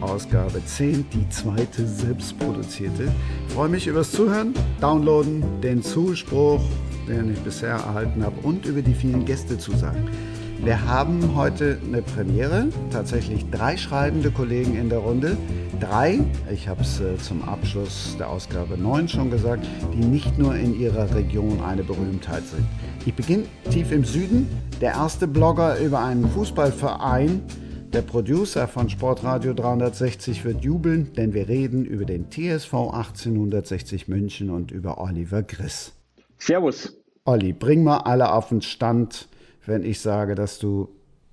Ausgabe 10, die zweite selbstproduzierte. Ich freue mich übers Zuhören, Downloaden, den Zuspruch, den ich bisher erhalten habe und über die vielen Gästezusagen. Wir haben heute eine Premiere, tatsächlich drei schreibende Kollegen in der Runde. Drei, ich habe es äh, zum Abschluss der Ausgabe 9 schon gesagt, die nicht nur in ihrer Region eine Berühmtheit sind. Ich beginne tief im Süden. Der erste Blogger über einen Fußballverein, der Producer von Sportradio 360 wird jubeln, denn wir reden über den TSV 1860 München und über Oliver Griss. Servus. Olli, bring mal alle auf den Stand, wenn ich sage, dass du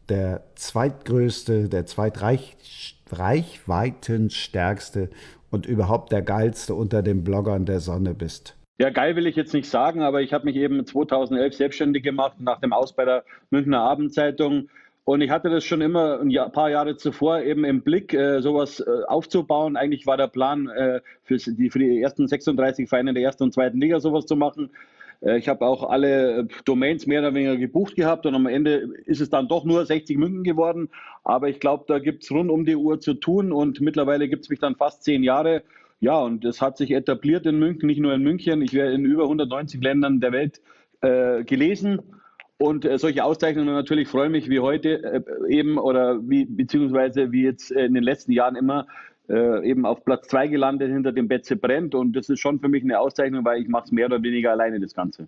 der zweitgrößte, der zweitreichweitenstärkste und überhaupt der geilste unter den Bloggern der Sonne bist. Ja, geil will ich jetzt nicht sagen, aber ich habe mich eben 2011 selbstständig gemacht nach dem Aus bei der Münchner Abendzeitung. Und ich hatte das schon immer ein Jahr, paar Jahre zuvor eben im Blick, äh, sowas äh, aufzubauen. Eigentlich war der Plan, äh, für, die, für die ersten 36 Vereine der ersten und zweiten Liga sowas zu machen. Äh, ich habe auch alle äh, Domains mehr oder weniger gebucht gehabt und am Ende ist es dann doch nur 60 München geworden. Aber ich glaube, da gibt es rund um die Uhr zu tun und mittlerweile gibt es mich dann fast zehn Jahre. Ja, und es hat sich etabliert in München, nicht nur in München. Ich werde in über 190 Ländern der Welt äh, gelesen. Und äh, solche Auszeichnungen natürlich freuen mich wie heute äh, eben oder wie beziehungsweise wie jetzt in den letzten Jahren immer äh, eben auf Platz zwei gelandet hinter dem Betze brennt. Und das ist schon für mich eine Auszeichnung, weil ich mache es mehr oder weniger alleine, das Ganze.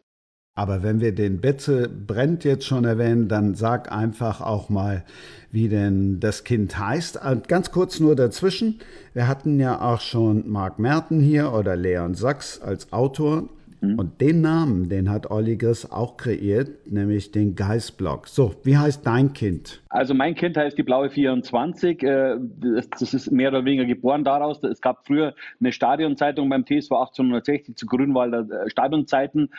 Aber wenn wir den Betze brennt jetzt schon erwähnen, dann sag einfach auch mal, wie denn das Kind heißt. Und ganz kurz nur dazwischen. Wir hatten ja auch schon Marc Merten hier oder Leon Sachs als Autor. Mhm. Und den Namen, den hat Olli Griss auch kreiert, nämlich den Geistblock. So, wie heißt dein Kind? Also mein Kind heißt die Blaue 24. Äh, das ist mehr oder weniger geboren daraus. Es gab früher eine Stadionzeitung beim TSV 1860 zu Grünwalder äh, Stadionzeiten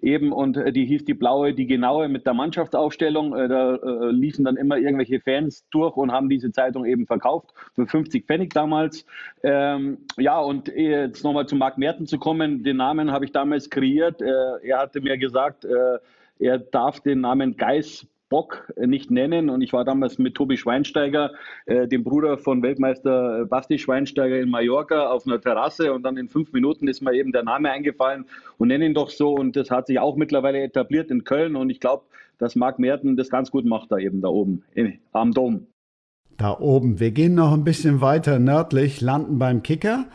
eben und äh, die hieß die blaue, die genaue mit der Mannschaftsaufstellung. Äh, da äh, liefen dann immer irgendwelche Fans durch und haben diese Zeitung eben verkauft für 50 Pfennig damals. Ähm, ja, und jetzt nochmal zu Marc Merten zu kommen, den Namen habe ich damals kreiert. Er hatte mir gesagt, er darf den Namen Geis Bock nicht nennen. Und ich war damals mit Tobi Schweinsteiger, äh, dem Bruder von Weltmeister Basti Schweinsteiger in Mallorca, auf einer Terrasse. Und dann in fünf Minuten ist mir eben der Name eingefallen und nenne ihn doch so. Und das hat sich auch mittlerweile etabliert in Köln. Und ich glaube, dass Marc Merten das ganz gut macht da eben da oben in, am Dom. Da oben. Wir gehen noch ein bisschen weiter nördlich, landen beim Kicker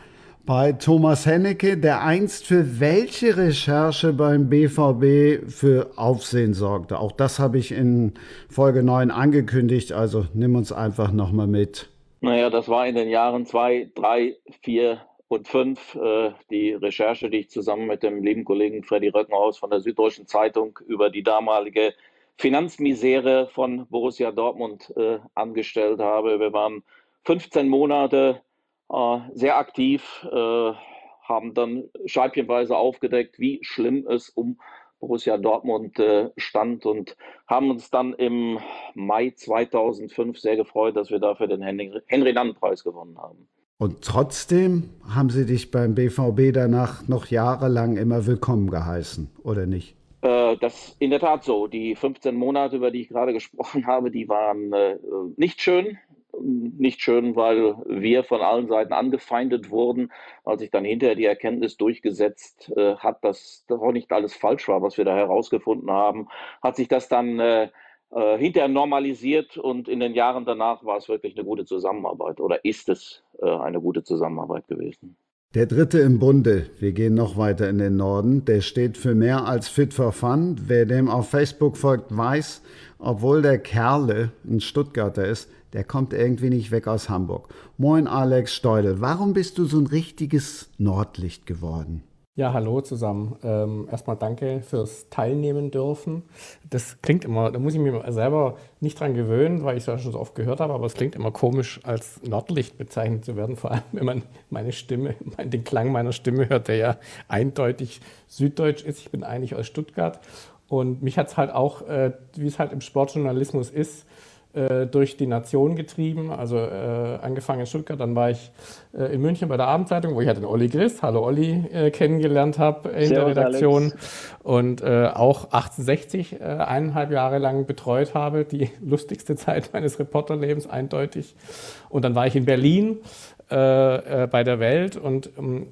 bei Thomas Hennecke, der einst für welche Recherche beim BVB für Aufsehen sorgte. Auch das habe ich in Folge 9 angekündigt, also nimm uns einfach nochmal mit. Naja, das war in den Jahren 2, 3, 4 und 5 äh, die Recherche, die ich zusammen mit dem lieben Kollegen Freddy Röckenhaus von der Süddeutschen Zeitung über die damalige Finanzmisere von Borussia Dortmund äh, angestellt habe. Wir waren 15 Monate sehr aktiv, äh, haben dann scheibchenweise aufgedeckt, wie schlimm es um Borussia Dortmund äh, stand und haben uns dann im Mai 2005 sehr gefreut, dass wir dafür den Henry-Nannen-Preis gewonnen haben. Und trotzdem haben Sie dich beim BVB danach noch jahrelang immer willkommen geheißen, oder nicht? das ist in der Tat so. Die 15 Monate, über die ich gerade gesprochen habe, die waren äh, nicht schön nicht schön, weil wir von allen Seiten angefeindet wurden. Als sich dann hinterher die Erkenntnis durchgesetzt äh, hat, dass das auch nicht alles falsch war, was wir da herausgefunden haben, hat sich das dann äh, äh, hinterher normalisiert und in den Jahren danach war es wirklich eine gute Zusammenarbeit oder ist es äh, eine gute Zusammenarbeit gewesen. Der dritte im Bunde, wir gehen noch weiter in den Norden, der steht für mehr als Fit for Fun. Wer dem auf Facebook folgt, weiß, obwohl der Kerle ein Stuttgarter ist, der kommt irgendwie nicht weg aus Hamburg. Moin Alex Steudel, warum bist du so ein richtiges Nordlicht geworden? Ja, hallo zusammen. Ähm, erstmal danke fürs Teilnehmen dürfen. Das klingt immer, da muss ich mich selber nicht dran gewöhnen, weil ich es ja schon so oft gehört habe, aber es klingt immer komisch, als Nordlicht bezeichnet zu werden, vor allem wenn man meine Stimme, den Klang meiner Stimme hört, der ja eindeutig süddeutsch ist. Ich bin eigentlich aus Stuttgart und mich hat es halt auch, äh, wie es halt im Sportjournalismus ist, durch die Nation getrieben. Also äh, angefangen in Stuttgart, dann war ich äh, in München bei der Abendzeitung, wo ich halt den Olli Griss, hallo Olli, äh, kennengelernt habe in der Redaktion Alex. und äh, auch 1860 eineinhalb Jahre lang betreut habe, die lustigste Zeit meines Reporterlebens eindeutig. Und dann war ich in Berlin äh, äh, bei der Welt und ähm,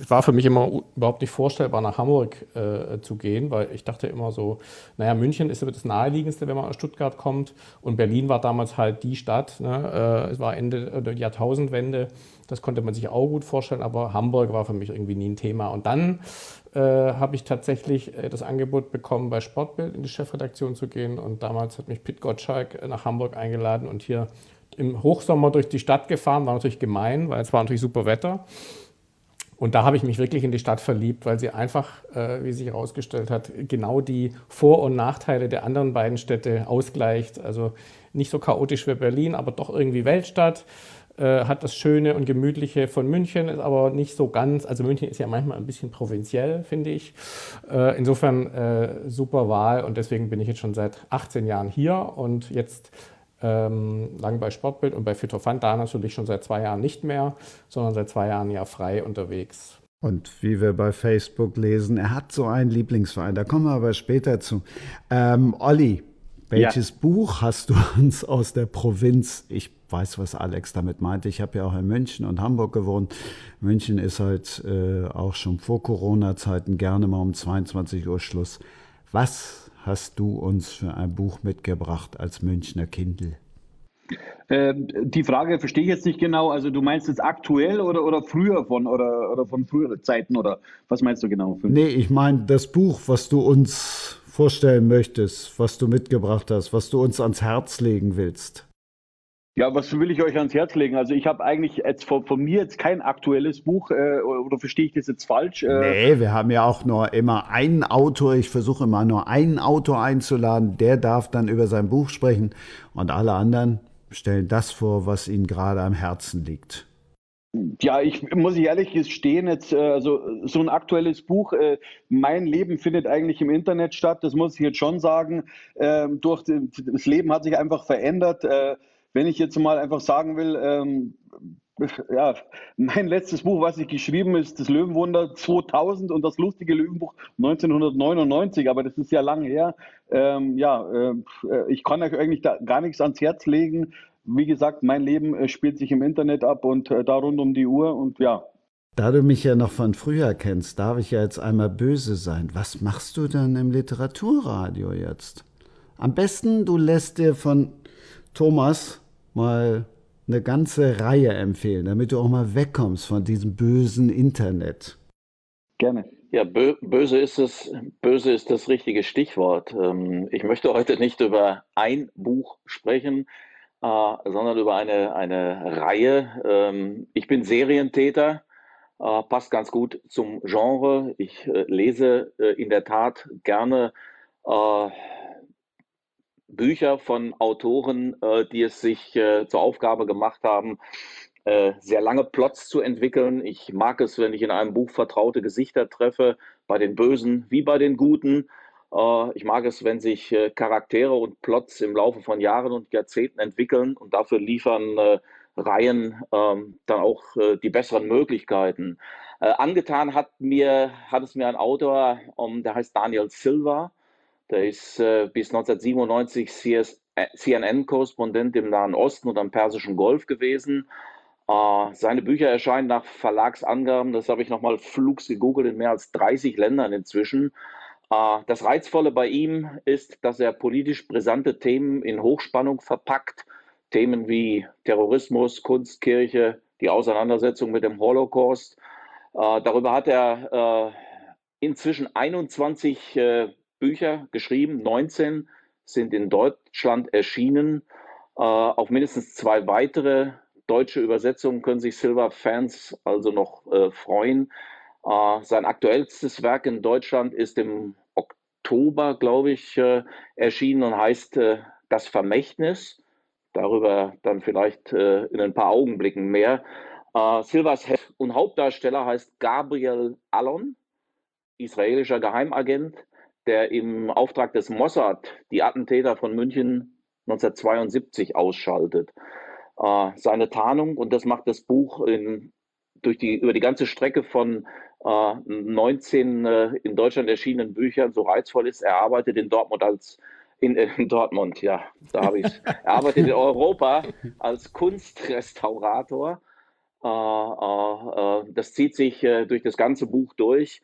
es war für mich immer überhaupt nicht vorstellbar, nach Hamburg äh, zu gehen, weil ich dachte immer so, naja, München ist das naheliegendste, wenn man aus Stuttgart kommt und Berlin war damals halt die Stadt. Ne? Äh, es war Ende der Jahrtausendwende, das konnte man sich auch gut vorstellen, aber Hamburg war für mich irgendwie nie ein Thema. Und dann äh, habe ich tatsächlich äh, das Angebot bekommen, bei Sportbild in die Chefredaktion zu gehen und damals hat mich Pit Gottschalk nach Hamburg eingeladen und hier im Hochsommer durch die Stadt gefahren, war natürlich gemein, weil es war natürlich super Wetter. Und da habe ich mich wirklich in die Stadt verliebt, weil sie einfach, äh, wie sich herausgestellt hat, genau die Vor- und Nachteile der anderen beiden Städte ausgleicht. Also nicht so chaotisch wie Berlin, aber doch irgendwie Weltstadt. Äh, hat das Schöne und Gemütliche von München, ist aber nicht so ganz. Also München ist ja manchmal ein bisschen provinziell, finde ich. Äh, insofern äh, super Wahl und deswegen bin ich jetzt schon seit 18 Jahren hier und jetzt ähm, lang bei Sportbild und bei Fitofan, da natürlich schon seit zwei Jahren nicht mehr, sondern seit zwei Jahren ja frei unterwegs. Und wie wir bei Facebook lesen, er hat so einen Lieblingsverein, da kommen wir aber später zu. Ähm, Olli, welches ja. Buch hast du uns aus der Provinz? Ich weiß, was Alex damit meinte. Ich habe ja auch in München und Hamburg gewohnt. München ist halt äh, auch schon vor Corona-Zeiten gerne mal um 22 Uhr Schluss. Was hast du uns für ein Buch mitgebracht als Münchner Kindle? Ähm, die Frage verstehe ich jetzt nicht genau. Also du meinst jetzt aktuell oder, oder früher von oder, oder von früheren Zeiten oder was meinst du genau? Nee, ich meine das Buch, was du uns vorstellen möchtest, was du mitgebracht hast, was du uns ans Herz legen willst. Ja, was will ich euch ans Herz legen? Also ich habe eigentlich jetzt von, von, mir jetzt kein aktuelles Buch äh, oder verstehe ich das jetzt falsch? Äh, nee, wir haben ja auch nur immer einen Autor. Ich versuche immer nur einen Autor einzuladen. Der darf dann über sein Buch sprechen und alle anderen stellen das vor, was ihnen gerade am Herzen liegt. Ja, ich muss ich ehrlich gestehen, jetzt äh, also so ein aktuelles Buch. Äh, mein Leben findet eigentlich im Internet statt. Das muss ich jetzt schon sagen. Ähm, durch das Leben hat sich einfach verändert. Äh, wenn ich jetzt mal einfach sagen will, ähm, ja, mein letztes Buch, was ich geschrieben ist, das Löwenwunder 2000 und das lustige Löwenbuch 1999, aber das ist ja lang her. Ähm, ja, äh, ich kann euch eigentlich gar nichts ans Herz legen. Wie gesagt, mein Leben äh, spielt sich im Internet ab und äh, da rund um die Uhr und ja. Da du mich ja noch von früher kennst, darf ich ja jetzt einmal böse sein. Was machst du denn im Literaturradio jetzt? Am besten, du lässt dir von Thomas mal eine ganze Reihe empfehlen, damit du auch mal wegkommst von diesem bösen Internet. Gerne. Ja, bö böse ist es, böse ist das richtige Stichwort. Ähm, ich möchte heute nicht über ein Buch sprechen, äh, sondern über eine, eine Reihe. Ähm, ich bin Serientäter, äh, passt ganz gut zum Genre. Ich äh, lese in der Tat gerne Bücher von Autoren, äh, die es sich äh, zur Aufgabe gemacht haben, äh, sehr lange Plots zu entwickeln. Ich mag es, wenn ich in einem Buch vertraute Gesichter treffe, bei den Bösen wie bei den Guten. Ich mag es, wenn sich Charaktere und Plots im Laufe von Jahren und Jahrzehnten entwickeln und dafür liefern Reihen ähm, dann auch die besseren Möglichkeiten. angetan hat mir, hat es mir ein Autor, ähm, der heißt Daniel Silva, der ist äh, bis 1997 CS, äh, CNN-Korrespondent im Nahen Osten und am Persischen Golf gewesen. Äh, seine Bücher erscheinen nach Verlagsangaben, das habe ich nochmal flugs gegoogelt, in mehr als 30 Ländern inzwischen. Äh, das Reizvolle bei ihm ist, dass er politisch brisante Themen in Hochspannung verpackt. Themen wie Terrorismus, Kunst, Kirche, die Auseinandersetzung mit dem Holocaust. Äh, darüber hat er inzwischen 21 äh, Bücher geschrieben, 19 sind in Deutschland erschienen. Äh, auf mindestens zwei weitere deutsche Übersetzungen können sich Silver-Fans also noch äh, freuen. Äh, sein aktuellstes Werk in Deutschland ist im Oktober, glaube ich, äh, erschienen und heißt äh, Das Vermächtnis. Darüber dann vielleicht äh, in ein paar Augenblicken mehr. Silvas Held und Hauptdarsteller heißt Gabriel Allon, israelischer Geheimagent, der im Auftrag des Mossad die Attentäter von München 1972 ausschaltet. Äh, seine Tarnung, und das macht das Buch in, durch die, über die ganze Strecke von äh, 19 äh, in Deutschland erschienenen Büchern so reizvoll ist. Er arbeitet in Dortmund als in, in Dortmund, ja, da habe ich Er arbeitet in Europa als Kunstrestaurator. Äh, äh, äh, das zieht sich durch das ganze Buch durch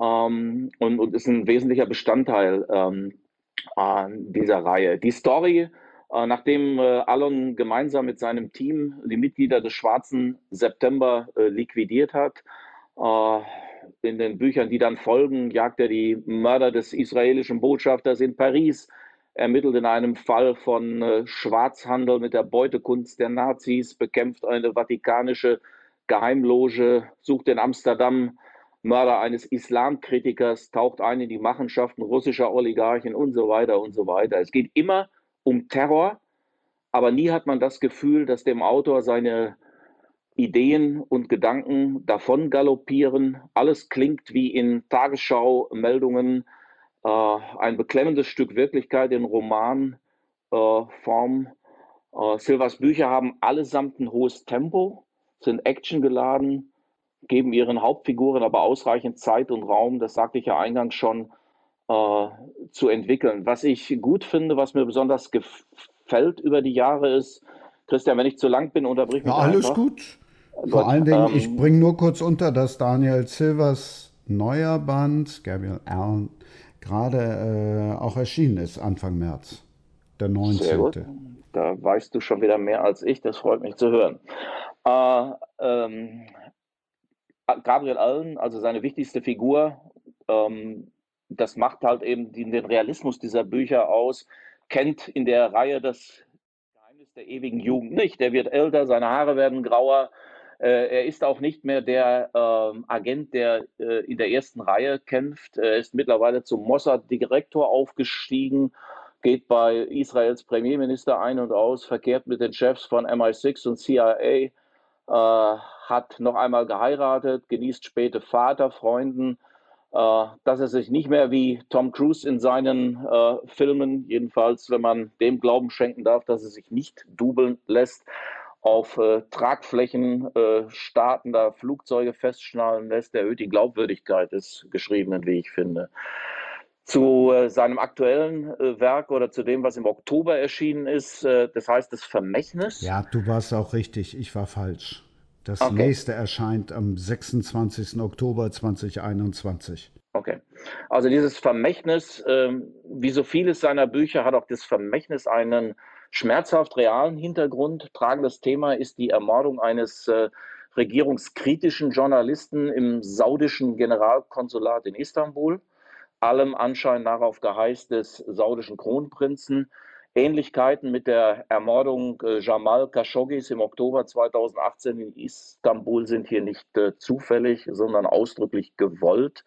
ähm, und, und, ist ein wesentlicher Bestandteil ähm, dieser Reihe. Die Story äh, nachdem äh, Alon gemeinsam mit seinem Team die Mitglieder des Schwarzen September äh, liquidiert hat, in den Büchern, die dann folgen, jagt er die Mörder des israelischen Botschafters in Paris, ermittelt in einem Fall von Schwarzhandel mit der Beutekunst der Nazis, bekämpft eine vatikanische Geheimloge, sucht in Amsterdam Mörder eines Islamkritikers, taucht ein in die Machenschaften russischer Oligarchen und so weiter und so weiter. Es geht immer um Terror, aber nie hat man das Gefühl, dass dem Autor seine Ideen und Gedanken davon galoppieren. Alles klingt wie in Tagesschau-Meldungen, äh, ein beklemmendes Stück Wirklichkeit in Romanform. Äh, äh, Silvers Bücher haben allesamt ein hohes Tempo, sind actiongeladen, geben ihren Hauptfiguren aber ausreichend Zeit und Raum, das sagte ich ja eingangs schon, äh, zu entwickeln. Was ich gut finde, was mir besonders gefällt über die Jahre ist, Christian, wenn ich zu lang bin, unterbrich mich. Ja, alles einfach. gut. Vor allen Dingen, ähm, ich bringe nur kurz unter, dass Daniel Silvers neuer Band, Gabriel Allen, gerade äh, auch erschienen ist, Anfang März, der 19. Sehr gut. Da weißt du schon wieder mehr als ich, das freut mich zu hören. Äh, ähm, Gabriel Allen, also seine wichtigste Figur, ähm, das macht halt eben den Realismus dieser Bücher aus, kennt in der Reihe das Geheimnis der ewigen Jugend nicht. Er wird älter, seine Haare werden grauer. Äh, er ist auch nicht mehr der äh, Agent, der äh, in der ersten Reihe kämpft. Er ist mittlerweile zum Mossad-Direktor aufgestiegen, geht bei Israels Premierminister ein und aus, verkehrt mit den Chefs von MI6 und CIA, äh, hat noch einmal geheiratet, genießt späte Vaterfreunden. Äh, dass er sich nicht mehr wie Tom Cruise in seinen äh, Filmen, jedenfalls wenn man dem Glauben schenken darf, dass er sich nicht dubeln lässt, auf äh, Tragflächen äh, startender Flugzeuge festschnallen lässt, erhöht die Glaubwürdigkeit des Geschriebenen, wie ich finde. Zu äh, seinem aktuellen äh, Werk oder zu dem, was im Oktober erschienen ist, das heißt das Vermächtnis. Ja, du warst auch richtig, ich war falsch. Das okay. nächste erscheint am 26. Oktober 2021. Okay. Also dieses Vermächtnis, ähm, wie so vieles seiner Bücher, hat auch das Vermächtnis einen schmerzhaft realen Hintergrund. Tragendes Thema ist die Ermordung eines äh, regierungskritischen Journalisten im saudischen Generalkonsulat in Istanbul. Allem Anschein nach auf Geheiß des saudischen Kronprinzen. Ähnlichkeiten mit der Ermordung äh, Jamal Khashoggis im Oktober 2018 in Istanbul sind hier nicht äh, zufällig, sondern ausdrücklich gewollt.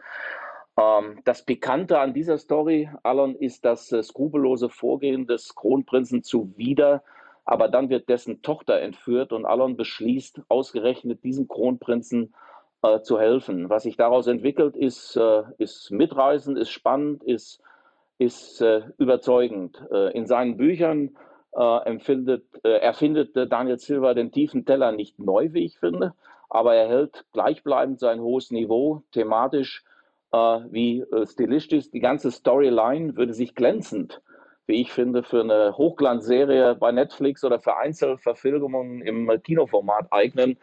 Ähm, das Pikante an dieser Story, Alon, ist das äh, skrupellose Vorgehen des Kronprinzen zuwider, aber dann wird dessen Tochter entführt und Alon beschließt, ausgerechnet diesem Kronprinzen äh, zu helfen. Was sich daraus entwickelt, ist, äh, ist mitreißend, ist spannend, ist ist äh, überzeugend. Äh, in seinen Büchern äh, empfindet, erfindet Daniel Silva den tiefen Teller nicht neu, wie ich finde, aber er hält gleichbleibend sein hohes Niveau, thematisch wie stilistisch. Die ganze Storyline würde sich glänzend, wie ich finde, für eine Hochglanzserie bei Netflix oder für Einzelverfilmungen im Kinoformat eignen.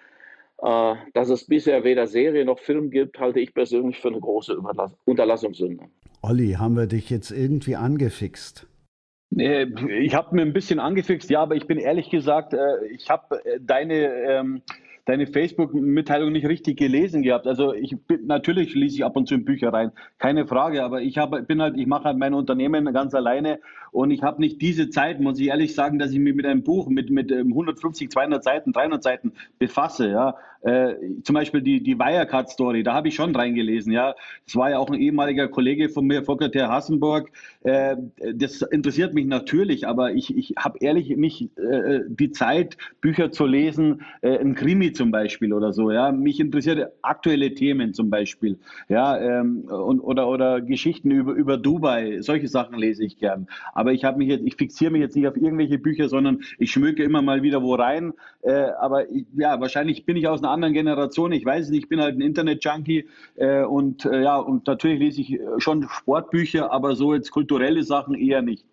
Dass es bisher weder Serie noch Film gibt, halte ich persönlich für eine große Unterlassungssünde. Olli, haben wir dich jetzt irgendwie angefixt? Ich habe mir ein bisschen angefixt, ja, aber ich bin ehrlich gesagt, äh, ich habe äh, deine, ähm, deine Facebook-Mitteilung nicht richtig gelesen gehabt. Also ich bin, natürlich lese ich ab und zu in Bücher rein, keine Frage, aber ich habe, bin halt, ich mache halt mein Unternehmen ganz alleine Und ich habe nicht diese Zeit, muss ich ehrlich sagen, dass ich mich mit einem Buch mit, mit 150, ähm, 200 Seiten, 300 Seiten befasse. Ja. Äh, zum Beispiel die, die Wirecard-Story, da habe ich schon reingelesen. Ja. Das war ja auch ein ehemaliger Kollege von mir, Volker Ter Hassenburg. Äh, das interessiert mich natürlich, aber ich, ich habe ehrlich nicht äh, die Zeit, Bücher zu lesen, äh, ein Krimi zum Beispiel oder so. Ja. Mich interessiert aktuelle Themen zum Beispiel. Ja, ähm, und, oder, oder Geschichten über, über Dubai. Solche Sachen lese ich gern. Aber ich habe mich jetzt, ich fixiere mich jetzt nicht auf irgendwelche Bücher, sondern ich schmücke immer mal wieder wo rein. Äh, aber ich, ja, wahrscheinlich bin ich aus einer anderen Generation. Ich weiß es nicht, ich bin halt ein Internet-Junkie äh, und äh, ja, und natürlich lese ich schon Sportbücher, aber so jetzt kulturelle Sachen eher nicht.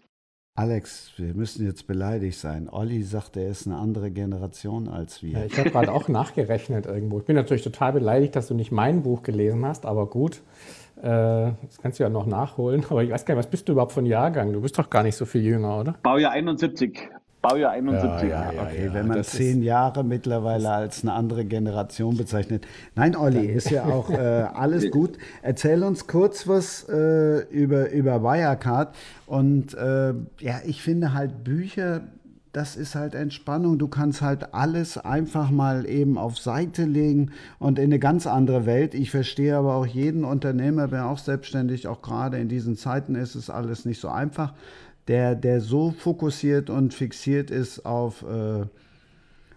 Alex, wir müssen jetzt beleidigt sein. Olli sagt, er ist eine andere Generation als wir. Ja, ich habe gerade auch nachgerechnet irgendwo. Ich bin natürlich total beleidigt, dass du nicht mein Buch gelesen hast, aber gut. Äh, das kannst du ja noch nachholen. Aber ich weiß gar nicht, was bist du überhaupt von Jahrgang? Du bist doch gar nicht so viel jünger, oder? Baujahr 71. Baujahr 71. Ja, ja, okay, ja, wenn man zehn Jahre mittlerweile als eine andere Generation bezeichnet. Nein, Olli, ist ja auch äh, alles gut. Erzähl uns kurz was äh, über, über Wirecard. Und äh, ja, ich finde halt Bücher, das ist halt Entspannung. Du kannst halt alles einfach mal eben auf Seite legen und in eine ganz andere Welt. Ich verstehe aber auch jeden Unternehmer, der auch selbstständig, auch gerade in diesen Zeiten ist es alles nicht so einfach der, der so fokussiert und fixiert ist auf, äh,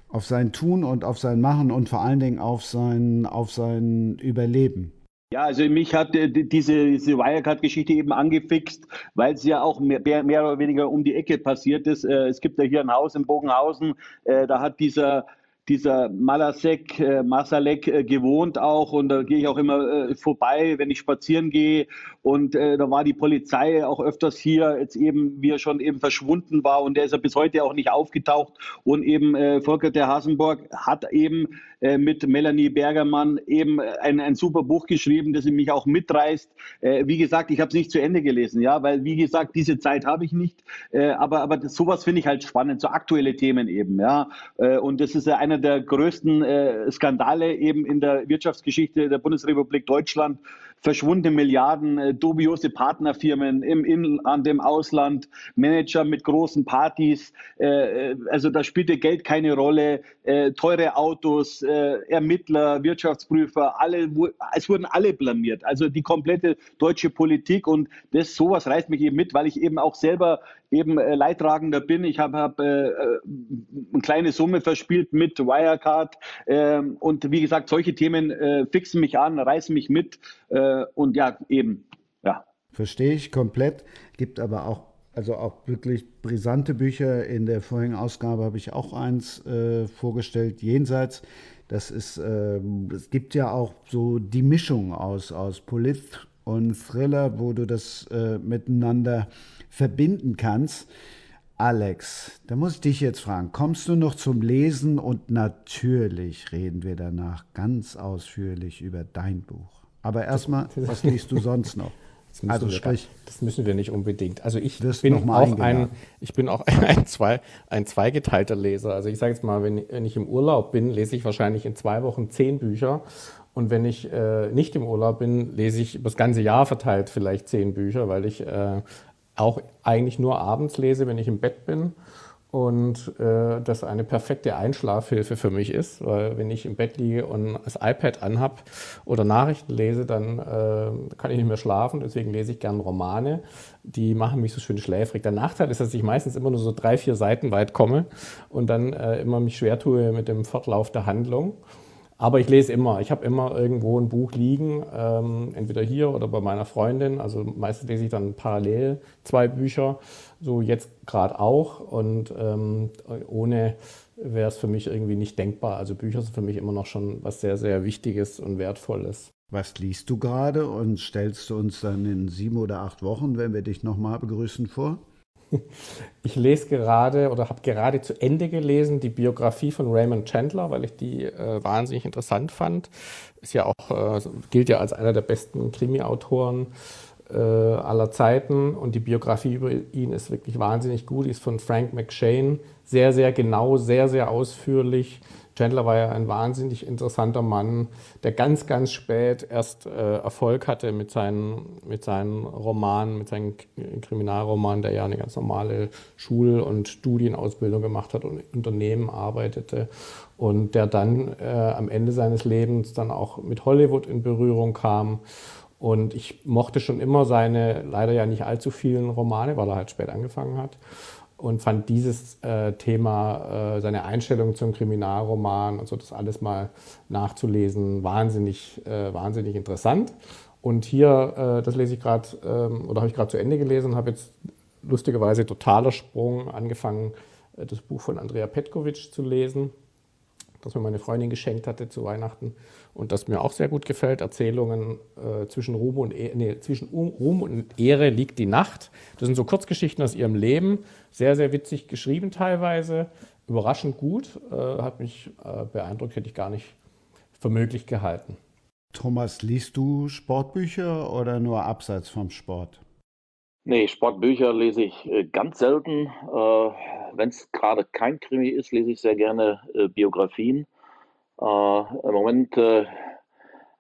auf sein Tun und auf sein Machen und vor allen Dingen auf sein, auf sein Überleben. Ja, also mich hat äh, diese, diese Wirecard-Geschichte eben angefixt, weil es ja auch mehr, mehr, oder weniger um die Ecke passiert ist. Äh, es gibt ja hier ein Haus in Bogenhausen, äh, da hat dieser dieser Malasek, Masalek gewohnt auch und da gehe ich auch immer vorbei, wenn ich spazieren gehe und äh, da war die Polizei auch öfters hier, jetzt eben, wie er schon eben verschwunden war und der ist ja bis heute auch nicht aufgetaucht und eben äh, Volker der Hasenburg hat eben äh, mit Melanie Bergermann eben ein, ein super Buch geschrieben, das mich auch mitreißt. Äh, wie gesagt, ich habe es nicht zu Ende gelesen, ja, weil wie gesagt, diese Zeit habe ich nicht, äh, aber, aber das, sowas finde ich halt spannend, so aktuelle Themen eben, ja, äh, und das ist ja einer einer der größten äh, Skandale eben in der Wirtschaftsgeschichte der Bundesrepublik Deutschland. Verschwundene Milliarden, äh, dubiose Partnerfirmen im Inland, im Ausland, Manager mit großen Partys. Äh, äh also da spielte Geld keine Rolle. Äh, teure Autos, äh, Ermittler, Wirtschaftsprüfer, alle, es wurden alle blamiert. Also die komplette deutsche Politik und das sowas reißt mich eben mit, weil ich eben auch selber eben äh, Leidtragender bin. Ich habe hab, äh, äh, eine kleine Summe verspielt mit Wirecard. Äh, und wie gesagt, solche Themen äh, fixen mich an, reißen mich mit. Und ja, eben, ja. Verstehe ich komplett. Gibt aber auch also auch wirklich brisante Bücher. In der vorigen Ausgabe habe ich auch eins äh, vorgestellt, Jenseits. Das ist, äh, es gibt ja auch so die Mischung aus, aus Polit und Thriller, wo du das äh, miteinander verbinden kannst. Alex, da muss ich dich jetzt fragen, kommst du noch zum Lesen? Und natürlich reden wir danach ganz ausführlich über dein Buch. Aber erstmal, was liest du sonst noch? Das also sprich, das müssen wir nicht unbedingt. Also ich bin auch ein, ich bin auch ein, zwei, ein zweigeteilter Leser. Also ich sage jetzt mal, wenn, wenn ich im Urlaub bin, lese ich wahrscheinlich in zwei Wochen zehn Bücher und wenn ich äh, nicht im Urlaub bin, lese ich das ganze Jahr verteilt vielleicht zehn Bücher, weil ich äh, auch eigentlich nur abends lese, wenn ich im Bett bin. Und äh, das eine perfekte Einschlafhilfe für mich ist, weil wenn ich im Bett liege und das iPad anhab oder Nachrichten lese, dann äh, kann ich nicht mehr schlafen. Deswegen lese ich gerne Romane. Die machen mich so schön schläfrig. Der Nachteil ist, dass ich meistens immer nur so drei, vier Seiten weit komme und dann äh, immer mich schwer tue mit dem Fortlauf der Handlung. Aber ich lese immer. Ich habe immer irgendwo ein Buch liegen, ähm, entweder hier oder bei meiner Freundin. Also meistens lese ich dann parallel zwei Bücher, so jetzt gerade auch. Und ähm, ohne wäre es für mich irgendwie nicht denkbar. Also Bücher sind für mich immer noch schon was sehr, sehr Wichtiges und Wertvolles. Was liest du gerade und stellst du uns dann in sieben oder acht Wochen, wenn wir dich nochmal begrüßen, vor? Ich lese gerade oder habe gerade zu Ende gelesen die Biografie von Raymond Chandler, weil ich die äh, wahnsinnig interessant fand. Ist ja auch, äh, gilt ja als einer der besten Krimi-Autoren äh, aller Zeiten und die Biografie über ihn ist wirklich wahnsinnig gut. Die ist von Frank McShane sehr, sehr genau, sehr, sehr ausführlich. Chandler war ja ein wahnsinnig interessanter Mann, der ganz, ganz spät erst äh, Erfolg hatte mit seinen, mit seinen Romanen, mit seinen Kriminalromanen, der ja eine ganz normale Schul- und Studienausbildung gemacht hat und Unternehmen arbeitete und der dann äh, am Ende seines Lebens dann auch mit Hollywood in Berührung kam. Und ich mochte schon immer seine leider ja nicht allzu vielen Romane, weil er halt spät angefangen hat und fand dieses äh, Thema, äh, seine Einstellung zum Kriminalroman und so das alles mal nachzulesen, wahnsinnig, äh, wahnsinnig interessant. Und hier, äh, das lese ich gerade, ähm, oder habe ich gerade zu Ende gelesen, habe jetzt lustigerweise totaler Sprung angefangen, äh, das Buch von Andrea Petkovic zu lesen das mir meine Freundin geschenkt hatte zu Weihnachten und das mir auch sehr gut gefällt. Erzählungen äh, zwischen, Ruhm und e nee, zwischen Ruhm und Ehre liegt die Nacht. Das sind so Kurzgeschichten aus ihrem Leben, sehr, sehr witzig geschrieben teilweise, überraschend gut, äh, hat mich äh, beeindruckt, hätte ich gar nicht für möglich gehalten. Thomas, liest du Sportbücher oder nur abseits vom Sport? Nee, Sportbücher lese ich äh, ganz selten. Äh, Wenn es gerade kein Krimi ist, lese ich sehr gerne äh, Biografien. Im Moment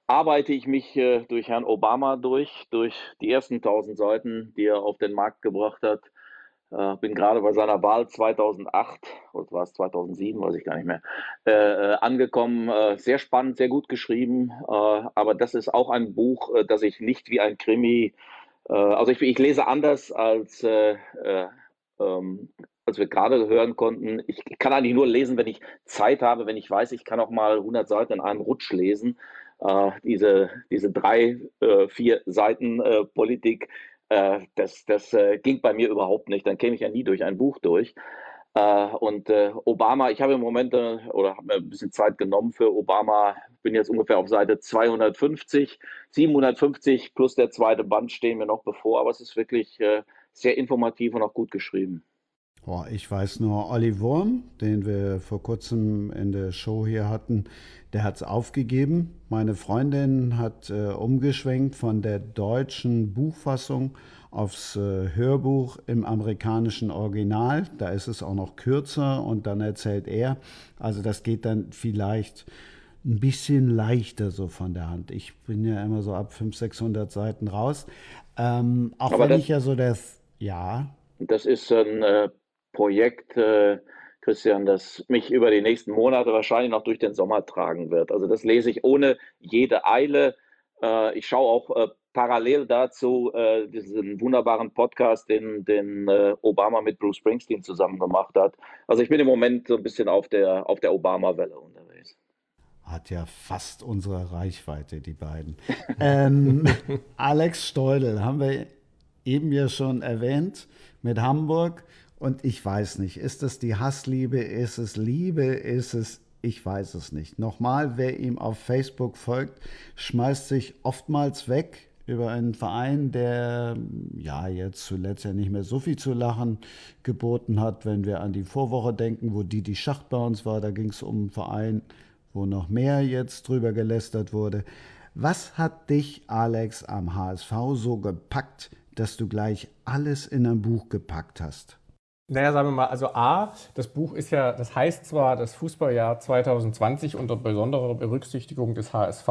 arbeite ich mich durch Herrn Obama durch, durch die ersten 1000 Seiten, die er auf den Markt gebracht hat. Äh, bin gerade bei seiner Wahl 2008 oder war es 2007, weiß ich gar nicht mehr, angekommen. Sehr spannend, sehr gut geschrieben. aber das ist auch ein Buch, das ich nicht wie ein Krimi also ich, ich, lese anders als, äh, äh, ähm, als wir gerade hören konnten. Ich, ich, kann eigentlich nur lesen, wenn ich Zeit habe, wenn ich weiß, ich kann auch mal 100 Seiten in einem Rutsch lesen. Äh, diese, diese drei, äh, vier Seiten äh, Politik, das, das ging bei mir überhaupt nicht. Dann käme ich ja nie durch ein Buch durch. Äh, und äh, Obama, ich habe im Moment äh, oder habe mir ein bisschen Zeit genommen für Obama, bin jetzt ungefähr auf Seite 250, 750 plus der zweite Band stehen mir noch bevor, aber es ist wirklich sehr informativ und auch gut geschrieben. Oh, ich weiß nur, Olli Wurm, den wir vor kurzem in der Show hier hatten, der hat es aufgegeben. Meine Freundin hat äh, umgeschwenkt von der deutschen Buchfassung aufs äh, Hörbuch im amerikanischen Original. Da ist es auch noch kürzer und dann erzählt er. Also das geht dann vielleicht ein bisschen leichter so von der Hand. Ich bin ja immer so ab 500, 600 Seiten raus. Ähm, auch Aber wenn das, ich ja so das, ja. Das ist ein äh, Projekt, äh, Christian, das mich über die nächsten Monate wahrscheinlich noch durch den Sommer tragen wird. Also das lese ich ohne jede Eile. Äh, ich schaue auch äh, parallel dazu äh, diesen wunderbaren Podcast, den, den äh, Obama mit Bruce Springsteen zusammen gemacht hat. Also ich bin im Moment so ein bisschen auf der, auf der Obama-Welle unterwegs. Hat ja fast unsere Reichweite, die beiden. ähm, Alex Steudel haben wir eben ja schon erwähnt mit Hamburg. Und ich weiß nicht, ist es die Hassliebe, ist es Liebe, ist es ich weiß es nicht. Nochmal, wer ihm auf Facebook folgt, schmeißt sich oftmals weg über einen Verein, der ja jetzt zuletzt ja nicht mehr so viel zu lachen geboten hat, wenn wir an die Vorwoche denken, wo die die Schacht bei uns war, da ging es um einen Verein, wo noch mehr jetzt drüber gelästert wurde. Was hat dich, Alex, am HSV so gepackt, dass du gleich alles in ein Buch gepackt hast? Naja, sagen wir mal, also A, das Buch ist ja, das heißt zwar das Fußballjahr 2020 unter besonderer Berücksichtigung des HSV,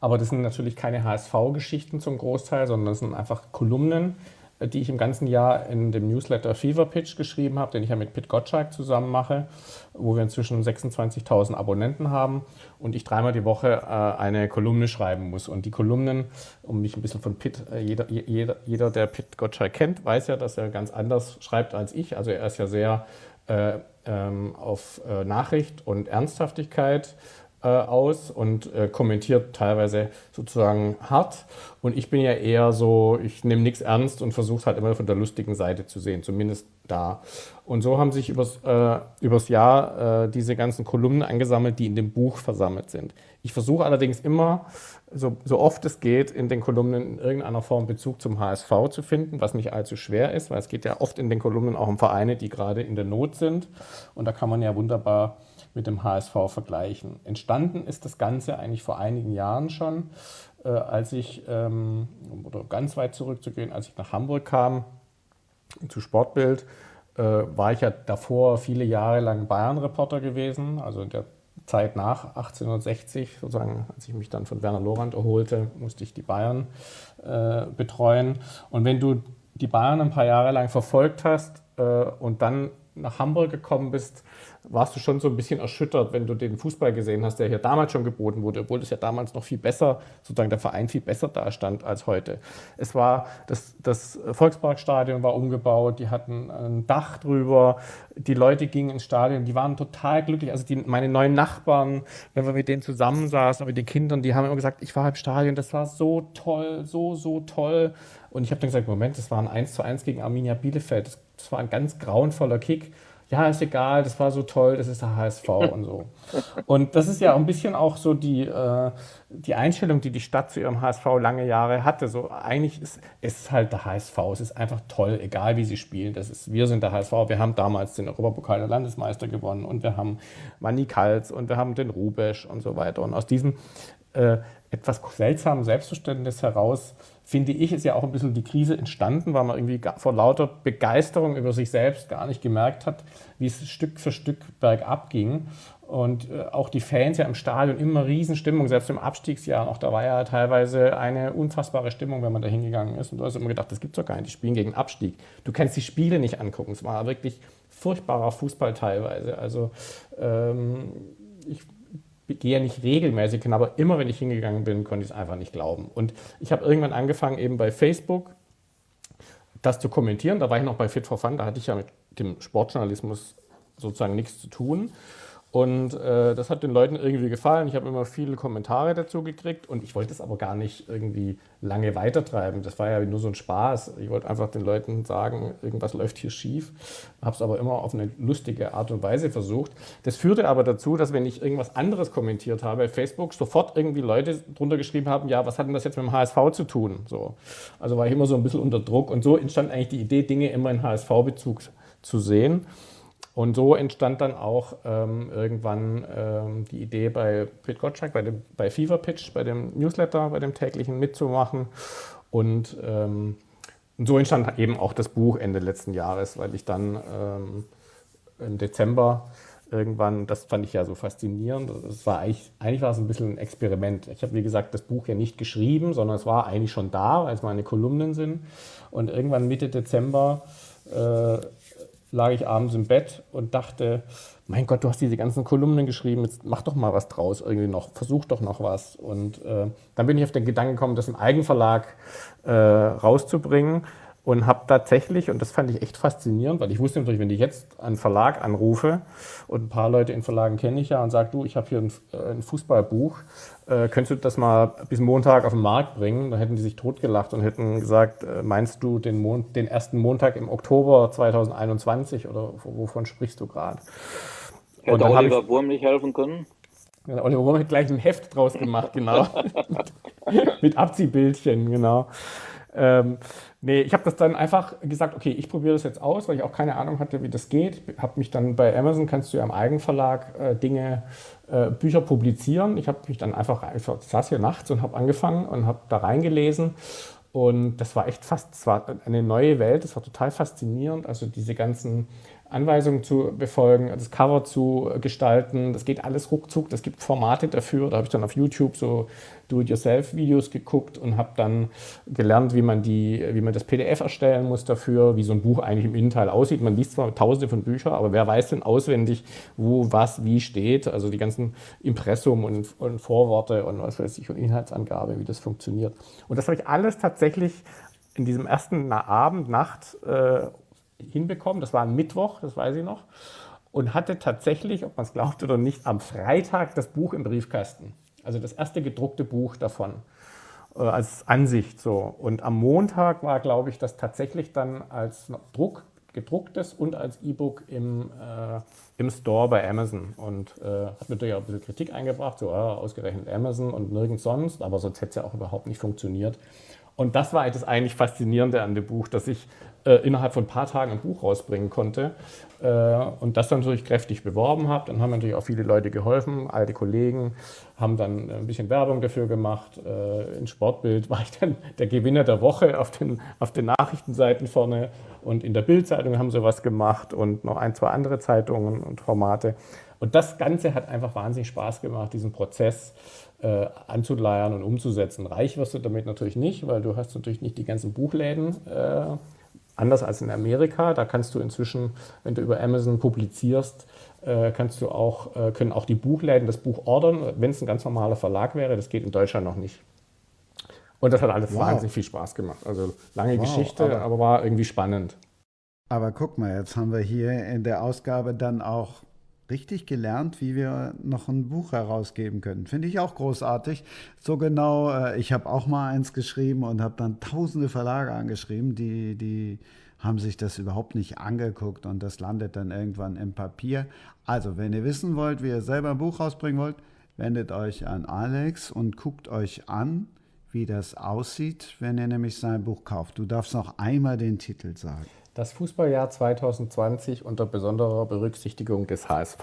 aber das sind natürlich keine HSV-Geschichten zum Großteil, sondern das sind einfach Kolumnen, die ich im ganzen Jahr in dem Newsletter Fever Pitch geschrieben habe, den ich ja mit Pit Gottschalk zusammen mache, wo wir inzwischen 26.000 Abonnenten haben und ich dreimal die Woche äh, eine Kolumne schreiben muss. Und die Kolumnen, um mich ein bisschen von Pit, äh, jeder, jeder, jeder, der Pit Gottschalk kennt, weiß ja, dass er ganz anders schreibt als ich. Also er ist ja sehr äh, ähm, auf äh, Nachricht und Ernsthaftigkeit äh, aus und äh, kommentiert teilweise sozusagen hart. Und ich bin ja eher so, ich nehme nichts ernst und versuche halt immer von der lustigen Seite zu sehen, zumindest da. Und so haben sich übers, äh, übers Jahr äh, diese ganzen Kolumnen angesammelt, die in dem Buch versammelt sind. Ich versuche allerdings immer, so, so oft es geht, in den Kolumnen in irgendeiner Form Bezug zum HSV zu finden, was nicht allzu schwer ist, weil es geht ja oft in den Kolumnen auch um Vereine, die gerade in der Not sind. Und da kann man ja wunderbar mit dem HSV vergleichen. Entstanden ist das Ganze eigentlich vor einigen Jahren schon, äh, als ich, ähm, oder ganz weit zurückzugehen, als ich nach Hamburg kam, zu Sportbild, äh, war ich ja davor viele Jahre lang Bayern-Reporter gewesen, also in der Zeit nach 1860, sozusagen, als ich mich dann von Werner Lorand erholte, musste ich die Bayern äh, betreuen. Und wenn du die Bayern ein paar Jahre lang verfolgt hast äh, und dann nach Hamburg gekommen bist, warst du schon so ein bisschen erschüttert, wenn du den Fußball gesehen hast, der hier damals schon geboten wurde, obwohl es ja damals noch viel besser, sozusagen der Verein viel besser dastand als heute. Es war, das, das Volksparkstadion war umgebaut, die hatten ein Dach drüber, die Leute gingen ins Stadion, die waren total glücklich. Also die, meine neuen Nachbarn, wenn wir mit denen zusammensaßen, mit den Kindern, die haben immer gesagt, ich war im Stadion, das war so toll, so, so toll. Und ich habe dann gesagt, Moment, das war ein 1 zu 1 gegen Arminia Bielefeld. Das, das war ein ganz grauenvoller Kick ja, ist egal, das war so toll, das ist der HSV und so. Und das ist ja ein bisschen auch so die, äh, die Einstellung, die die Stadt zu ihrem HSV lange Jahre hatte. So eigentlich ist es halt der HSV, es ist einfach toll, egal wie sie spielen. Das ist, wir sind der HSV, wir haben damals den Europapokal der Landesmeister gewonnen und wir haben Manny Kals und wir haben den Rubesch und so weiter. Und aus diesem äh, etwas seltsamen Selbstverständnis heraus finde ich, ist ja auch ein bisschen die Krise entstanden, weil man irgendwie vor lauter Begeisterung über sich selbst gar nicht gemerkt hat, wie es Stück für Stück bergab ging. Und äh, auch die Fans ja im Stadion immer Riesenstimmung, selbst im Abstiegsjahr noch, da war ja teilweise eine unfassbare Stimmung, wenn man da hingegangen ist. Und du hast immer gedacht, das gibt's doch gar nicht, die spielen gegen Abstieg. Du kannst die Spiele nicht angucken. Es war wirklich furchtbarer Fußball teilweise. Also ähm, ich gehe ja nicht regelmäßig hin, aber immer wenn ich hingegangen bin, konnte ich es einfach nicht glauben. Und ich habe irgendwann angefangen, eben bei Facebook das zu kommentieren. Da war ich noch bei Fit for Fun, da hatte ich ja mit dem Sportjournalismus sozusagen nichts zu tun. Und äh, das hat den Leuten irgendwie gefallen. Ich habe immer viele Kommentare dazu gekriegt und ich wollte es aber gar nicht irgendwie lange weitertreiben. Das war ja nur so ein Spaß. Ich wollte einfach den Leuten sagen, irgendwas läuft hier schief. Habe es aber immer auf eine lustige Art und Weise versucht. Das führte aber dazu, dass wenn ich irgendwas anderes kommentiert habe Facebook, sofort irgendwie Leute drunter geschrieben haben, ja, was hat denn das jetzt mit dem HSV zu tun? So. Also war ich immer so ein bisschen unter Druck und so entstand eigentlich die Idee, Dinge immer in HSV-Bezug zu sehen. Und so entstand dann auch ähm, irgendwann ähm, die Idee bei Pit Gottschalk, bei, dem, bei Fever Pitch, bei dem Newsletter, bei dem täglichen mitzumachen. Und, ähm, und so entstand eben auch das Buch Ende letzten Jahres, weil ich dann ähm, im Dezember irgendwann, das fand ich ja so faszinierend. Das war eigentlich, eigentlich war es ein bisschen ein Experiment. Ich habe, wie gesagt, das Buch ja nicht geschrieben, sondern es war eigentlich schon da, weil es meine Kolumnen sind. Und irgendwann Mitte Dezember äh, lag ich abends im Bett und dachte, mein Gott, du hast diese ganzen Kolumnen geschrieben, jetzt mach doch mal was draus irgendwie noch, versuch doch noch was. Und äh, dann bin ich auf den Gedanken gekommen, das im Eigenverlag äh, rauszubringen und habe tatsächlich, und das fand ich echt faszinierend, weil ich wusste natürlich, wenn ich jetzt einen Verlag anrufe und ein paar Leute in Verlagen kenne ich ja und sage, du, ich habe hier ein, äh, ein Fußballbuch, äh, könntest du das mal bis Montag auf den Markt bringen? Dann hätten die sich totgelacht und hätten gesagt, äh, meinst du den, Mon den ersten Montag im Oktober 2021 oder wovon sprichst du gerade? Hätte Oliver ich, Wurm nicht helfen können? Ja, Oliver Wurm hat gleich ein Heft draus gemacht, genau. Mit Abziehbildchen, genau. Ähm, Nee, ich habe das dann einfach gesagt, okay, ich probiere das jetzt aus, weil ich auch keine Ahnung hatte, wie das geht. Habe mich dann bei Amazon, kannst du ja im Eigenverlag äh, Dinge, äh, Bücher publizieren. Ich habe mich dann einfach, ich saß hier nachts und habe angefangen und habe da reingelesen. Und das war echt fast, es war eine neue Welt, das war total faszinierend. Also diese ganzen Anweisungen zu befolgen, das Cover zu gestalten. Das geht alles ruckzuck. Das gibt Formate dafür. Da habe ich dann auf YouTube so Do-it-yourself-Videos geguckt und habe dann gelernt, wie man, die, wie man das PDF erstellen muss dafür, wie so ein Buch eigentlich im Innenteil aussieht. Man liest zwar tausende von Büchern, aber wer weiß denn auswendig, wo was wie steht? Also die ganzen Impressum und, und Vorworte und was weiß ich und Inhaltsangabe, wie das funktioniert. Und das habe ich alles tatsächlich in diesem ersten Abend, Nacht äh, hinbekommen. Das war ein Mittwoch, das weiß ich noch. Und hatte tatsächlich, ob man es glaubt oder nicht, am Freitag das Buch im Briefkasten. Also das erste gedruckte Buch davon äh, als Ansicht so. Und am Montag war, glaube ich, das tatsächlich dann als Druck gedrucktes und als E-Book im, äh, im Store bei Amazon. Und äh, hat natürlich auch ein bisschen Kritik eingebracht, so ah, ausgerechnet Amazon und nirgends sonst, aber sonst hätte es ja auch überhaupt nicht funktioniert. Und das war das eigentlich Faszinierende an dem Buch, dass ich äh, innerhalb von ein paar Tagen ein Buch rausbringen konnte äh, und das dann natürlich kräftig beworben habe. Dann haben natürlich auch viele Leute geholfen, alte Kollegen haben dann ein bisschen Werbung dafür gemacht. Äh, in Sportbild war ich dann der Gewinner der Woche auf den, auf den Nachrichtenseiten vorne und in der Bildzeitung haben sie was gemacht und noch ein, zwei andere Zeitungen und Formate. Und das Ganze hat einfach wahnsinnig Spaß gemacht, diesen Prozess äh, anzuleiern und umzusetzen. Reich wirst du damit natürlich nicht, weil du hast natürlich nicht die ganzen Buchläden. Äh, anders als in Amerika, da kannst du inzwischen, wenn du über Amazon publizierst, äh, kannst du auch, äh, können auch die Buchläden das Buch ordern, wenn es ein ganz normaler Verlag wäre. Das geht in Deutschland noch nicht. Und das hat alles wow. wahnsinnig viel Spaß gemacht. Also lange wow, Geschichte, aber, aber war irgendwie spannend. Aber guck mal, jetzt haben wir hier in der Ausgabe dann auch richtig gelernt, wie wir noch ein Buch herausgeben können. Finde ich auch großartig. So genau, äh, ich habe auch mal eins geschrieben und habe dann tausende Verlage angeschrieben, die, die haben sich das überhaupt nicht angeguckt und das landet dann irgendwann im Papier. Also, wenn ihr wissen wollt, wie ihr selber ein Buch rausbringen wollt, wendet euch an Alex und guckt euch an, wie das aussieht, wenn ihr nämlich sein Buch kauft. Du darfst noch einmal den Titel sagen. Das Fußballjahr 2020 unter besonderer Berücksichtigung des HSV.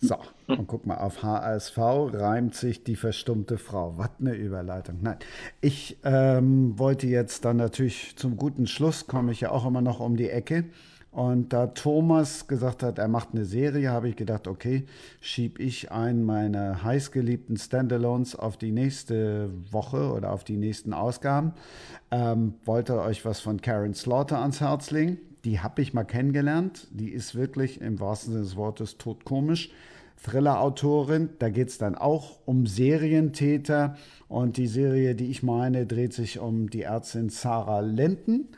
So, und guck mal, auf HSV reimt sich die verstummte Frau. Was eine Überleitung. Nein, ich ähm, wollte jetzt dann natürlich zum guten Schluss, komme ich ja auch immer noch um die Ecke. Und da Thomas gesagt hat, er macht eine Serie, habe ich gedacht, okay, schiebe ich einen meiner heißgeliebten Standalones auf die nächste Woche oder auf die nächsten Ausgaben. Ähm, wollte euch was von Karen Slaughter ans Herz legen. Die habe ich mal kennengelernt. Die ist wirklich im wahrsten Sinne des Wortes totkomisch. Thriller-Autorin. Da geht es dann auch um Serientäter. Und die Serie, die ich meine, dreht sich um die Ärztin Sarah Lenten.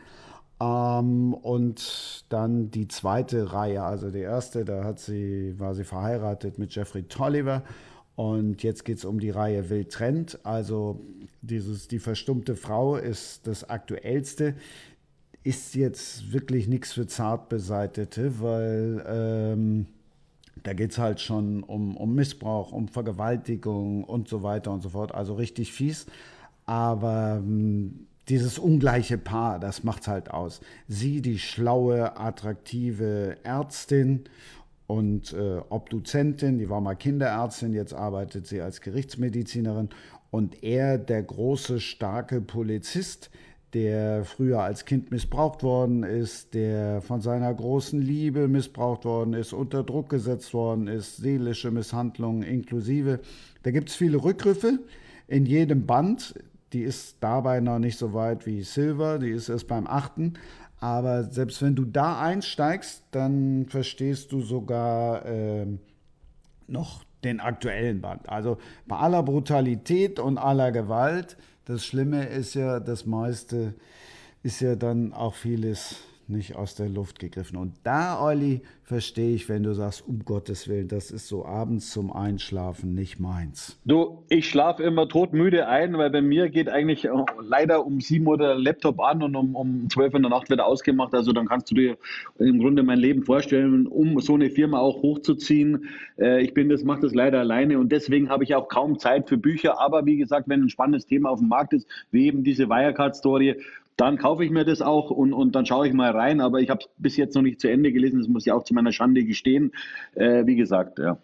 Ähm, und dann die zweite Reihe, also die erste, da hat sie, war sie verheiratet mit Jeffrey Tolliver. Und jetzt geht es um die Reihe Wild Trend. Also dieses, die verstummte Frau ist das aktuellste. Ist jetzt wirklich nichts für Zartbeseitete, weil ähm, da geht es halt schon um, um Missbrauch, um Vergewaltigung und so weiter und so fort. Also richtig fies. Aber ähm, dieses ungleiche Paar, das macht's halt aus. Sie, die schlaue, attraktive Ärztin und äh, Obduzentin, die war mal Kinderärztin, jetzt arbeitet sie als Gerichtsmedizinerin. Und er, der große, starke Polizist, der früher als Kind missbraucht worden ist, der von seiner großen Liebe missbraucht worden ist, unter Druck gesetzt worden ist, seelische Misshandlungen inklusive. Da gibt es viele Rückgriffe in jedem Band. Die ist dabei noch nicht so weit wie Silver, die ist erst beim achten. Aber selbst wenn du da einsteigst, dann verstehst du sogar äh, noch den aktuellen Band. Also bei aller Brutalität und aller Gewalt, das Schlimme ist ja, das meiste ist ja dann auch vieles nicht aus der Luft gegriffen. Und da, Olli, verstehe ich, wenn du sagst, um Gottes Willen, das ist so abends zum Einschlafen nicht meins. Du, ich schlafe immer todmüde ein, weil bei mir geht eigentlich oh, leider um sieben Uhr der Laptop an und um, um zwölf in der Nacht wird er ausgemacht. Also dann kannst du dir im Grunde mein Leben vorstellen, um so eine Firma auch hochzuziehen. Äh, ich bin das, mache das leider alleine und deswegen habe ich auch kaum Zeit für Bücher. Aber wie gesagt, wenn ein spannendes Thema auf dem Markt ist, wie eben diese Wirecard-Story, dann kaufe ich mir das auch und, und dann schaue ich mal rein. Aber ich habe es bis jetzt noch nicht zu Ende gelesen. Das muss ich auch zu meiner Schande gestehen. Äh, wie gesagt, ja.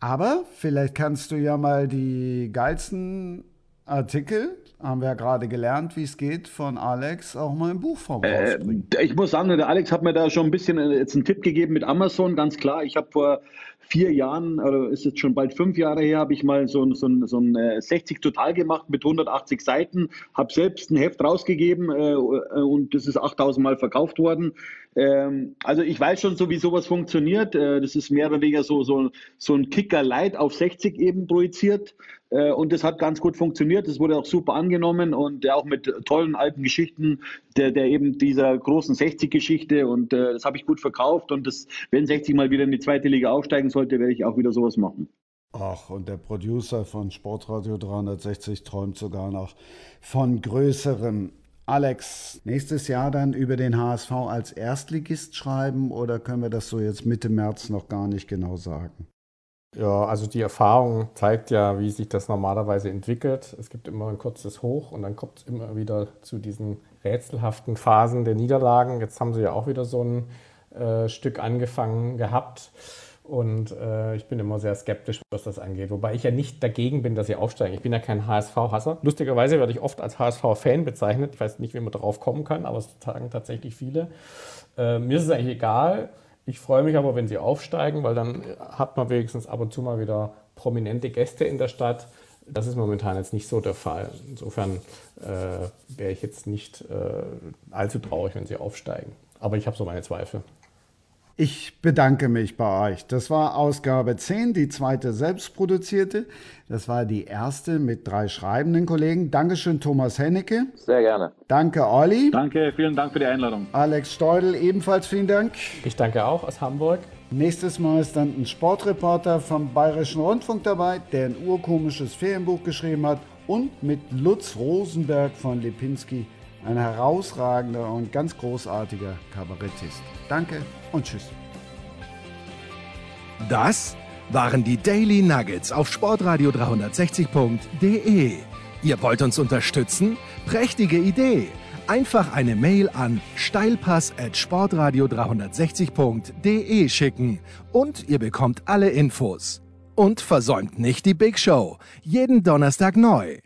Aber vielleicht kannst du ja mal die geilsten Artikel, haben wir ja gerade gelernt, wie es geht, von Alex auch mal im Buchform äh, Ich muss sagen, der Alex hat mir da schon ein bisschen jetzt einen Tipp gegeben mit Amazon, ganz klar. Ich habe vor vier Jahren, oder ist jetzt schon bald fünf Jahre her, habe ich mal so, so, so ein 60 äh, Total gemacht mit 180 Seiten, habe selbst ein Heft rausgegeben äh, und das ist 8000 Mal verkauft worden. Ähm, also ich weiß schon so, wie sowas funktioniert. Äh, das ist mehr oder weniger so, so, so ein Kicker Light auf 60 eben projiziert. Äh, und das hat ganz gut funktioniert. Das wurde auch super angenommen und auch mit tollen alten Geschichten der, der eben dieser großen 60-Geschichte. Und äh, das habe ich gut verkauft. Und das, wenn 60 mal wieder in die zweite Liga aufsteigen sollte, werde ich auch wieder sowas machen. Ach, und der Producer von Sportradio 360 träumt sogar noch von größeren Alex, nächstes Jahr dann über den HSV als Erstligist schreiben oder können wir das so jetzt Mitte März noch gar nicht genau sagen? Ja, also die Erfahrung zeigt ja, wie sich das normalerweise entwickelt. Es gibt immer ein kurzes Hoch und dann kommt es immer wieder zu diesen rätselhaften Phasen der Niederlagen. Jetzt haben sie ja auch wieder so ein äh, Stück angefangen gehabt. Und äh, ich bin immer sehr skeptisch, was das angeht. Wobei ich ja nicht dagegen bin, dass sie aufsteigen. Ich bin ja kein HSV-Hasser. Lustigerweise werde ich oft als HSV-Fan bezeichnet. Ich weiß nicht, wie man darauf kommen kann, aber es sagen tatsächlich viele. Äh, mir ist es eigentlich egal. Ich freue mich aber, wenn sie aufsteigen, weil dann hat man wenigstens ab und zu mal wieder prominente Gäste in der Stadt. Das ist momentan jetzt nicht so der Fall. Insofern äh, wäre ich jetzt nicht äh, allzu traurig, wenn sie aufsteigen. Aber ich habe so meine Zweifel. Ich bedanke mich bei euch. Das war Ausgabe 10, die zweite selbstproduzierte. Das war die erste mit drei schreibenden Kollegen. Dankeschön, Thomas Hennecke. Sehr gerne. Danke, Olli. Danke, vielen Dank für die Einladung. Alex Steudel, ebenfalls vielen Dank. Ich danke auch aus Hamburg. Nächstes Mal ist dann ein Sportreporter vom Bayerischen Rundfunk dabei, der ein urkomisches Ferienbuch geschrieben hat und mit Lutz Rosenberg von Lipinski ein herausragender und ganz großartiger Kabarettist. Danke und tschüss. Das waren die Daily Nuggets auf Sportradio 360.de. Ihr wollt uns unterstützen? Prächtige Idee! Einfach eine Mail an steilpass at sportradio 360.de schicken und ihr bekommt alle Infos. Und versäumt nicht die Big Show. Jeden Donnerstag neu.